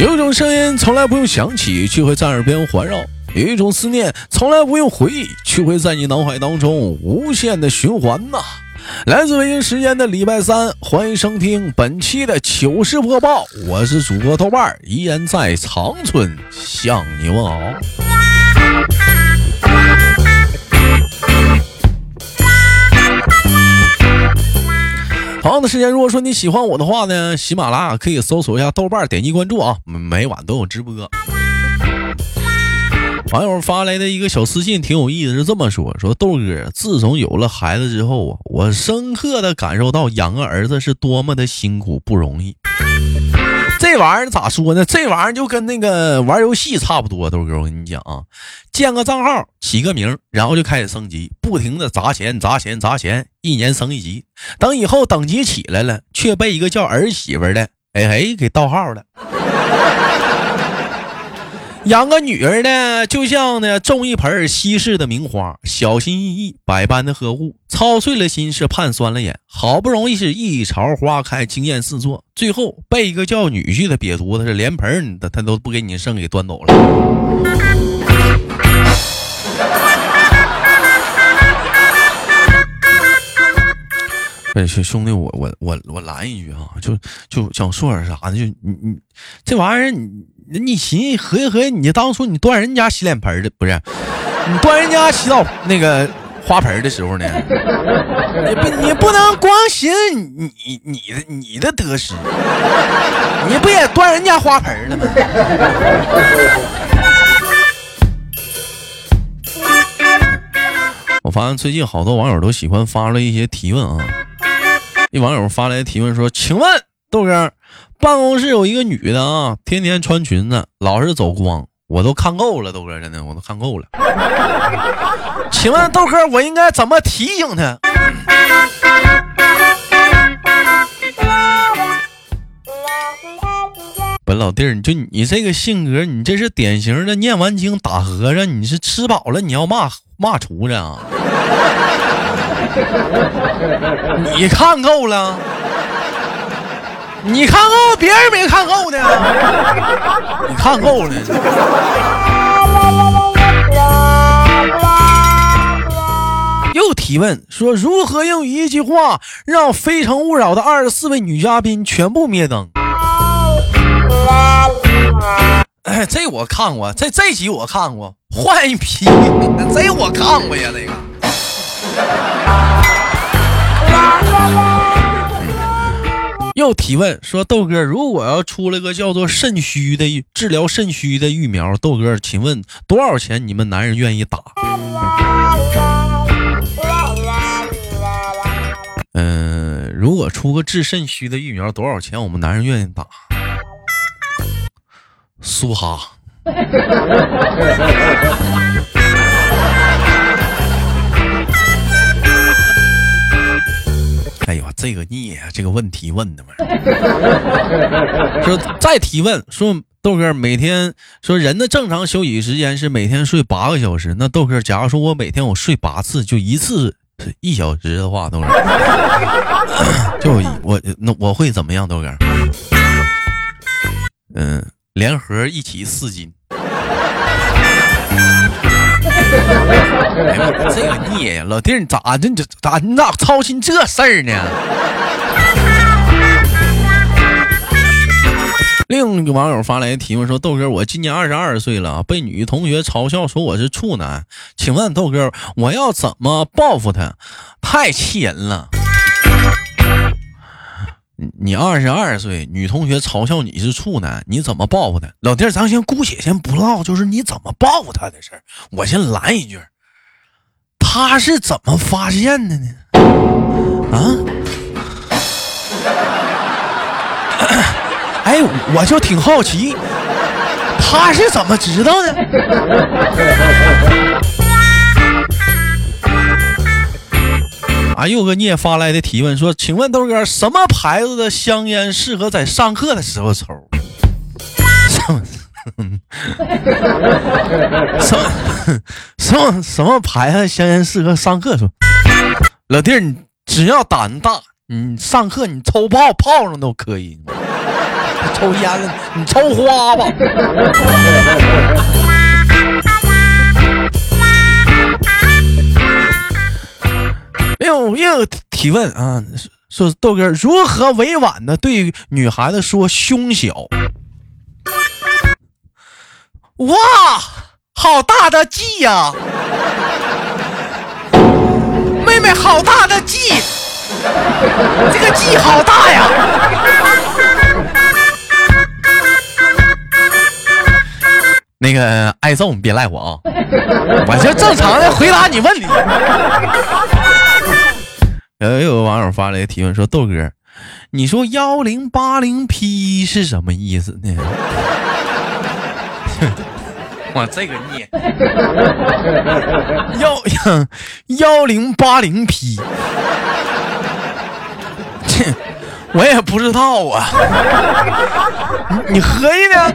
有一种声音从来不用想起，却会在耳边环绕；有一种思念从来不用回忆，却会在你脑海当中无限的循环呐。来自北京时间的礼拜三，欢迎收听本期的糗事播报，我是主播豆瓣，依然在长春向你问好。同样的时间，如果说你喜欢我的话呢，喜马拉雅可以搜索一下豆瓣，点击关注啊，每晚都有直播。网友发来的一个小私信挺有意思，是这么说：说豆哥，自从有了孩子之后啊，我深刻的感受到养个儿子是多么的辛苦不容易。这玩意儿咋说呢？这玩意儿就跟那个玩游戏差不多。豆哥，我跟你讲啊，建个账号，起个名，然后就开始升级，不停的砸钱、砸钱、砸钱，一年升一级。等以后等级起来了，却被一个叫儿媳妇的，哎嘿，给盗号了。养个女儿呢，就像呢种一盆稀世的名花，小心翼翼，百般的呵护，操碎了心，是盼酸了眼。好不容易是一朝花开，惊艳四座，最后被一个叫女婿的瘪犊子，是连盆他他都不给你剩，给端走了。兄兄弟，我我我我拦一句啊，就就想说点啥呢？就你你这玩意儿你。你寻思合计合计，你当初你端人家洗脸盆的不是？你端人家洗澡那个花盆的时候呢？你不你不能光寻思你你的你的得失，你不也端人家花盆了吗？我发现最近好多网友都喜欢发了一些提问啊。一网友发来提问说：“请问豆哥。”办公室有一个女的啊，天天穿裙子，老是走光，我都看够了，豆哥真的，我都看够了。请问豆哥，我应该怎么提醒她？本老弟儿，你就你这个性格，你这是典型的念完经打和尚，你是吃饱了你要骂骂厨子啊？你看够了？你看够，别人没看够呢。你看够了。又提问说，如何用一句话让《非诚勿扰》的二十四位女嘉宾全部灭灯？哎，这我看过，这这集我看过，换一批，这我看过呀，那个。又提问说：“豆哥，如果要出了个叫做肾虚的治疗肾虚的疫苗，豆哥，请问多少钱？你们男人愿意打？”嗯，如果出个治肾虚的疫苗，多少钱？我们男人愿意打？苏哈。哎呦，这个孽啊！这个问题问的嘛，说再提问说豆哥每天说人的正常休息时间是每天睡八个小时，那豆哥，假如说我每天我睡八次，就一次一小时的话，豆哥，就我那我会怎么样？豆哥，嗯，联合一起四斤。哎 呀这个孽呀，老弟，你咋的？你咋你咋操心这事儿呢？另一个网友发来提问说：“豆哥，我今年二十二岁了，被女同学嘲笑说我是处男，请问豆哥，我要怎么报复他？太气人了！你二十二岁，女同学嘲笑你是处男，你怎么报复的？老弟，咱先姑且先不唠，就是你怎么报复她的事儿，我先拦一句。”他是怎么发现的呢？啊？哎，我就挺好奇，他是怎么知道的？啊，又个聂发来的提问说：“请问豆哥，什么牌子的香烟适合在上课的时候抽？”什么什么什么牌子香烟适合上课？说老弟儿，你只要胆大，你上课你抽泡泡上都可以。抽烟了，你抽花吧。又又提问啊，说豆哥如何委婉的对女孩子说胸小？哇，好大的 G 呀！妹妹，好大的 G，这个 G 好大呀！那个挨揍你别赖我啊，我就正常的回答你问题。呃，有网友发了一个提问说：“豆哥，你说幺零八零 P 是什么意思呢？” 我这个孽，幺 幺零八零 P，我也不知道啊。你你合计呢？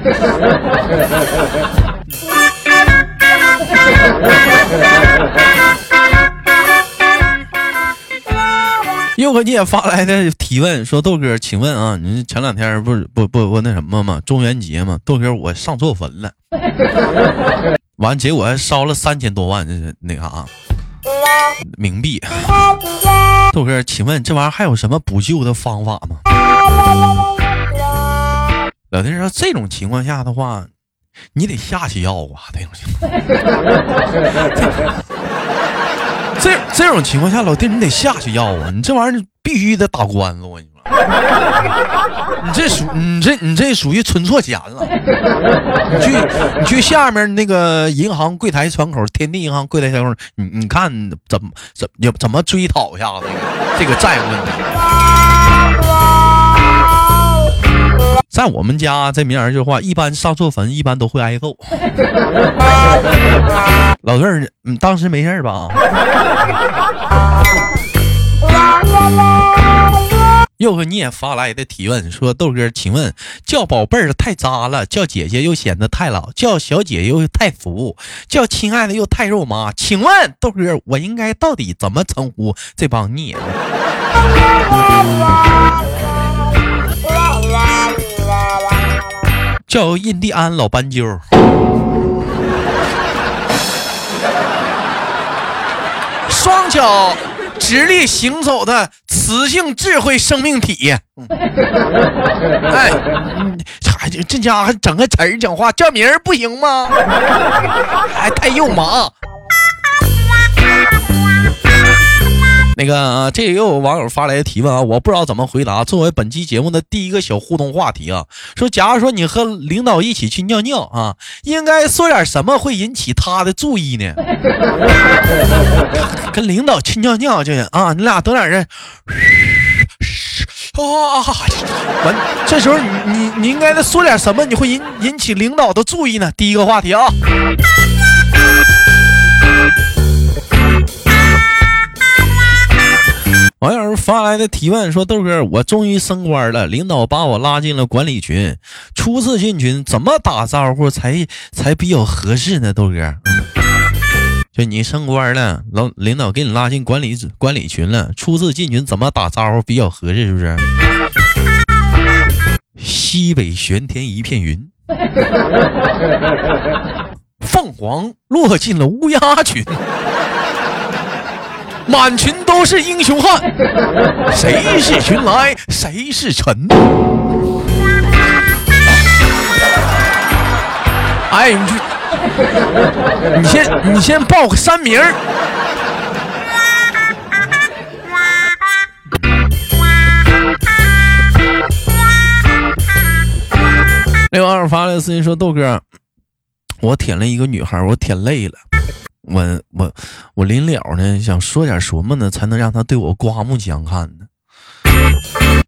又和你也发来的提问说：“豆哥，请问啊，你前两天不是不不不那什么吗？中元节吗？豆哥，我上错坟了，完结果还烧了三千多万，这是那啥冥币。豆哥，请问这玩意儿还有什么补救的方法吗？”老弟说：“这种情况下的话，你得下去要啊，这种情况。”这种情况下，老弟你得下去要啊！你这玩意儿必须得打官司，我跟你说，你这属你这你这属于存错钱了。你去你去下面那个银行柜台窗口，天地银行柜台窗口，你你看怎么怎么怎么追讨一下子这个债务问题。在我们家这名儿句话，一般上错坟，一般都会挨揍。老弟儿，你当时没事吧？又和你也发来的提问说：“豆哥，请问叫宝贝儿太渣了，叫姐姐又显得太老，叫小姐又太俗，叫亲爱的又太肉麻。请问豆哥，我应该到底怎么称呼这帮孽？” 叫印第安老斑鸠，双脚直立行走的雌性智慧生命体。哎，还这家伙整个词儿讲话叫名儿不行吗？还太肉麻。那个啊，这也有网友发来的提问啊，我不知道怎么回答。作为本期节目的第一个小互动话题啊，说，假如说你和领导一起去尿尿啊，应该说点什么会引起他的注意呢？跟领导去尿尿去啊，你俩等点人，啊，完，这时候你你你应该说点什么？你会引引起领导的注意呢？第一个话题啊。网友发来的提问说：“豆哥，我终于升官了，领导把我拉进了管理群。初次进群怎么打招呼才才比较合适呢？豆哥，就你升官了，老领导给你拉进管理管理群了，初次进群怎么打招呼比较合适？是不是？西北玄天一片云，凤凰落进了乌鸦群。”满群都是英雄汉，谁是群来谁是臣？哎，你去，你先你先报个三名儿。那网友发来私信说：“豆哥，我舔了一个女孩，我舔累了。”我我我临了呢，想说点什么呢，才能让他对我刮目相看呢？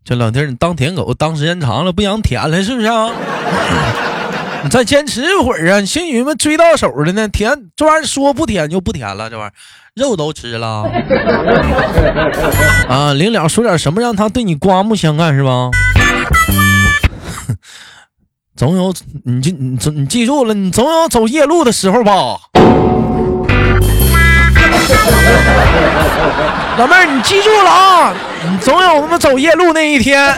这老弟，你当舔狗当时间长了，不想舔了是不是啊？你再坚持一会儿啊！幸女们追到手了呢，舔这玩意儿说不舔就不舔了，这玩意儿肉都吃了 啊！临了说点什么，让他对你刮目相看是吧？总有你就你你记住了，你总有走夜路的时候吧？老妹儿，你记住了啊！你总有他妈走夜路那一天。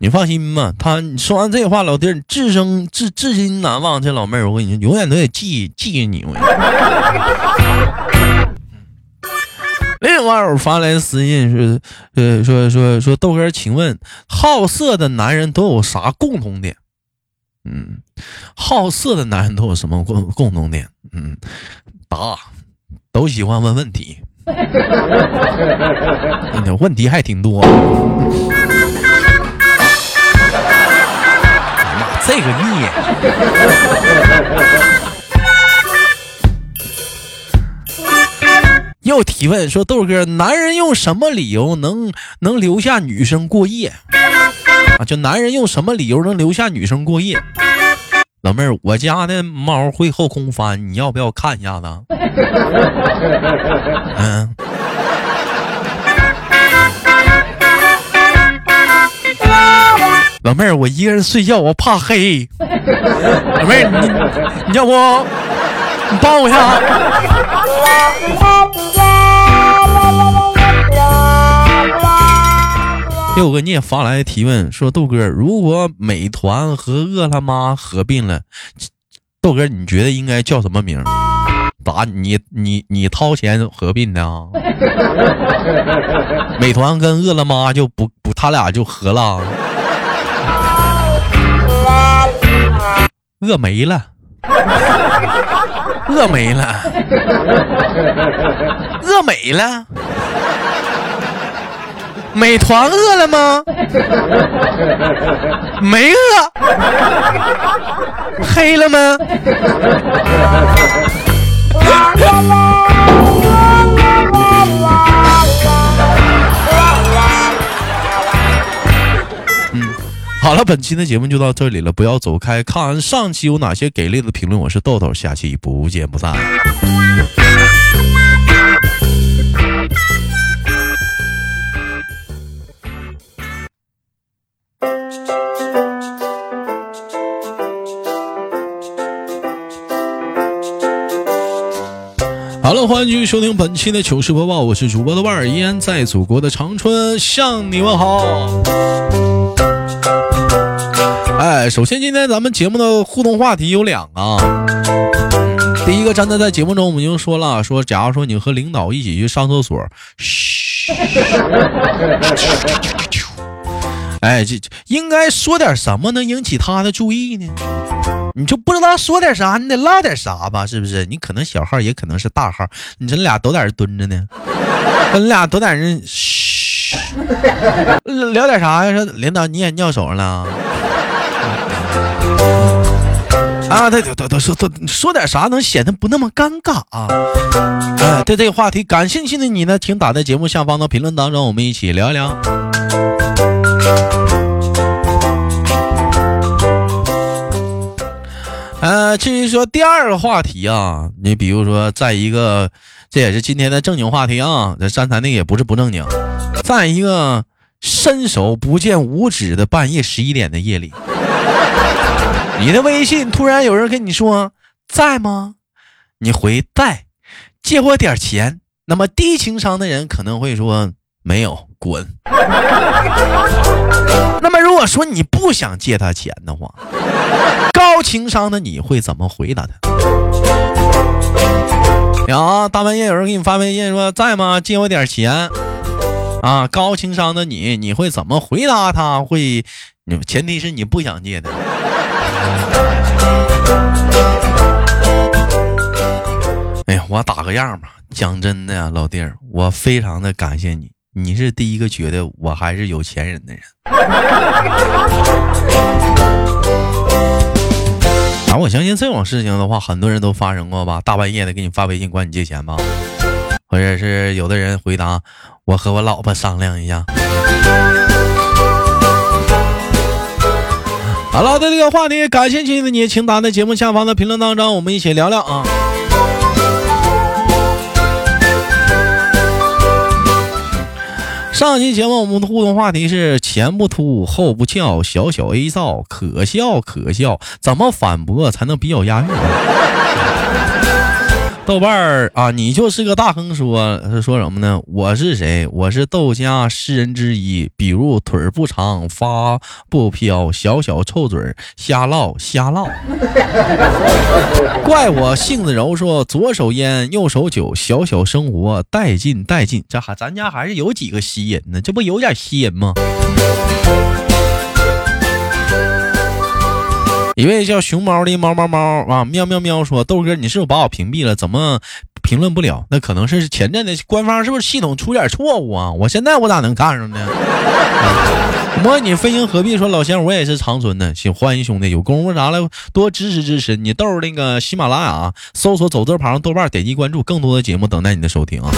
你放心吧，他说完这话，老弟儿至生至至今难忘。这老妹儿，我跟你说，永远都得记记着你。另外，我发来私信是，呃，说说说豆哥，请问好色的男人都有啥共同点？嗯，好色的男人都有什么共共同点？嗯，答，都喜欢问问题。问题还挺多。妈，这个孽！又提问说豆哥，男人用什么理由能能留下女生过夜？就男人用什么理由能留下女生过夜？老妹儿，我家的猫会后空翻，你要不要看一下子？嗯。老妹儿，我一个人睡觉，我怕黑。老妹儿，你你要不你帮我一下？六哥，你也发来提问说，豆哥，如果美团和饿了么合并了，豆哥你觉得应该叫什么名？咋你你你掏钱合并的啊？美团跟饿了么就不不，他俩就合了。饿没了，饿没了，饿没了。美团饿了吗？没饿。黑了吗？好了，本期的节目就到这里了，不要走开，看完上期有哪些给力的评论。我是豆豆，下期不见不散。好了，欢迎继续收听本期的糗事播报，我是主播的万儿，依然在祖国的长春向你问好。哎，首先今天咱们节目的互动话题有两个。啊第一个，刚才在节目中我们就说了，说假如说你和领导一起去上厕所，嘘，哎，这应该说点什么能引起他的注意呢？你就不知道说点啥，你得唠点啥吧，是不是？你可能小号，也可能是大号，你这俩都在这蹲着呢，你俩都在这嘘，聊点啥呀？说领导你也尿手上了。啊，对对对对，说说说点啥能显得不那么尴尬啊？哎，对这个话题感兴趣的你呢，请打在节目下方的评论当中，我们一起聊一聊。至于说第二个话题啊，你比如说，在一个，这也是今天的正经话题啊，这刚才那也不是不正经，在一个伸手不见五指的半夜十一点的夜里。你的微信突然有人跟你说在吗？你回在，借我点钱。那么低情商的人可能会说没有，滚。那么如果说你不想借他钱的话，高情商的你会怎么回答他？呀，大半夜有人给你发微信说在吗？借我点钱。啊，高情商的你，你会怎么回答他？会，前提是你不想借的。哎呀，我打个样吧。讲真的呀，老弟儿，我非常的感谢你，你是第一个觉得我还是有钱人的人。啊，我相信这种事情的话，很多人都发生过吧？大半夜的给你发微信管你借钱吧，或者是有的人回答我和我老婆商量一下。好了，对这个话题感兴趣的你，请打在节目下方的评论当中，我们一起聊聊啊。上期节目我们的互动话题是前不凸后不翘，小小 A 照，可笑可笑，怎么反驳才能比较押韵？豆瓣儿啊，你就是个大亨。说说什么呢？我是谁？我是豆家诗人之一。比如腿儿不长，发不飘，小小臭嘴儿，瞎唠瞎唠。怪我性子柔，说左手烟，右手酒，小小生活带劲带劲。这还咱家还是有几个吸引呢？这不有点吸引吗？一位叫熊猫的猫猫猫啊，喵喵喵说：“豆哥，你是不是把我屏蔽了？怎么评论不了？那可能是前阵的官方是不是系统出点错误啊？我现在我咋能看上呢？”模拟飞行何必说老乡，我也是长春的，请欢迎兄弟，有功夫啥了多支持支持。你豆那个喜马拉雅搜索走字旁豆瓣，点击关注，更多的节目等待你的收听啊。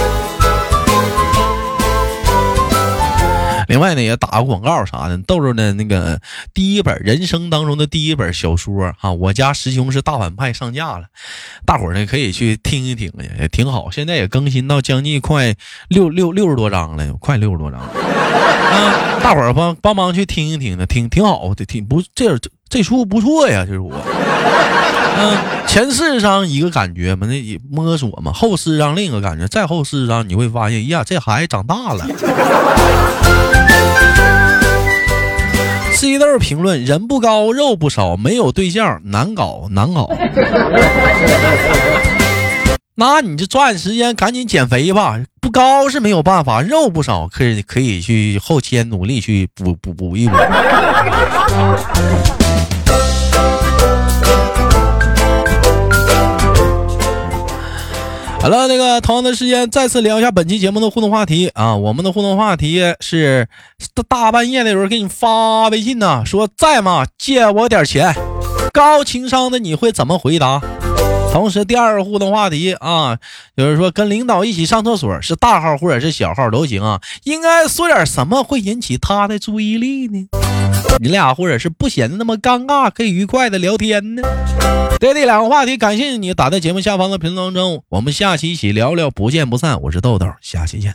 另外呢，也打个广告啥的。豆豆的那个第一本人生当中的第一本小说哈，我家师兄是大反派上架了，大伙呢可以去听一听，也挺好。现在也更新到将近快六六六十多章了，快六十多章。啊，大伙帮帮忙去听一听呢，挺挺好的，挺不这这书不错呀，这书。嗯，前四十章一个感觉嘛，那摸索嘛，后四十章另一个感觉，再后四十章你会发现，呀，这孩子长大了。C 豆评论：人不高，肉不少，没有对象难搞，难搞。那你就抓紧时间，赶紧减肥吧。不高是没有办法，肉不少，可以可以去后期努力去补补补一补。好了，那个同样的时间，再次聊一下本期节目的互动话题啊。我们的互动话题是大半夜的时候给你发微信呢，说在吗？借我点钱。高情商的你会怎么回答？同时，第二个互动话题啊，就是说跟领导一起上厕所，是大号或者是小号都行啊。应该说点什么会引起他的注意力呢？你俩或者是不显得那么尴尬，可以愉快的聊天呢？对这两个话题，感谢你打在节目下方的评论当中。我们下期一起聊聊，不见不散。我是豆豆，下期见。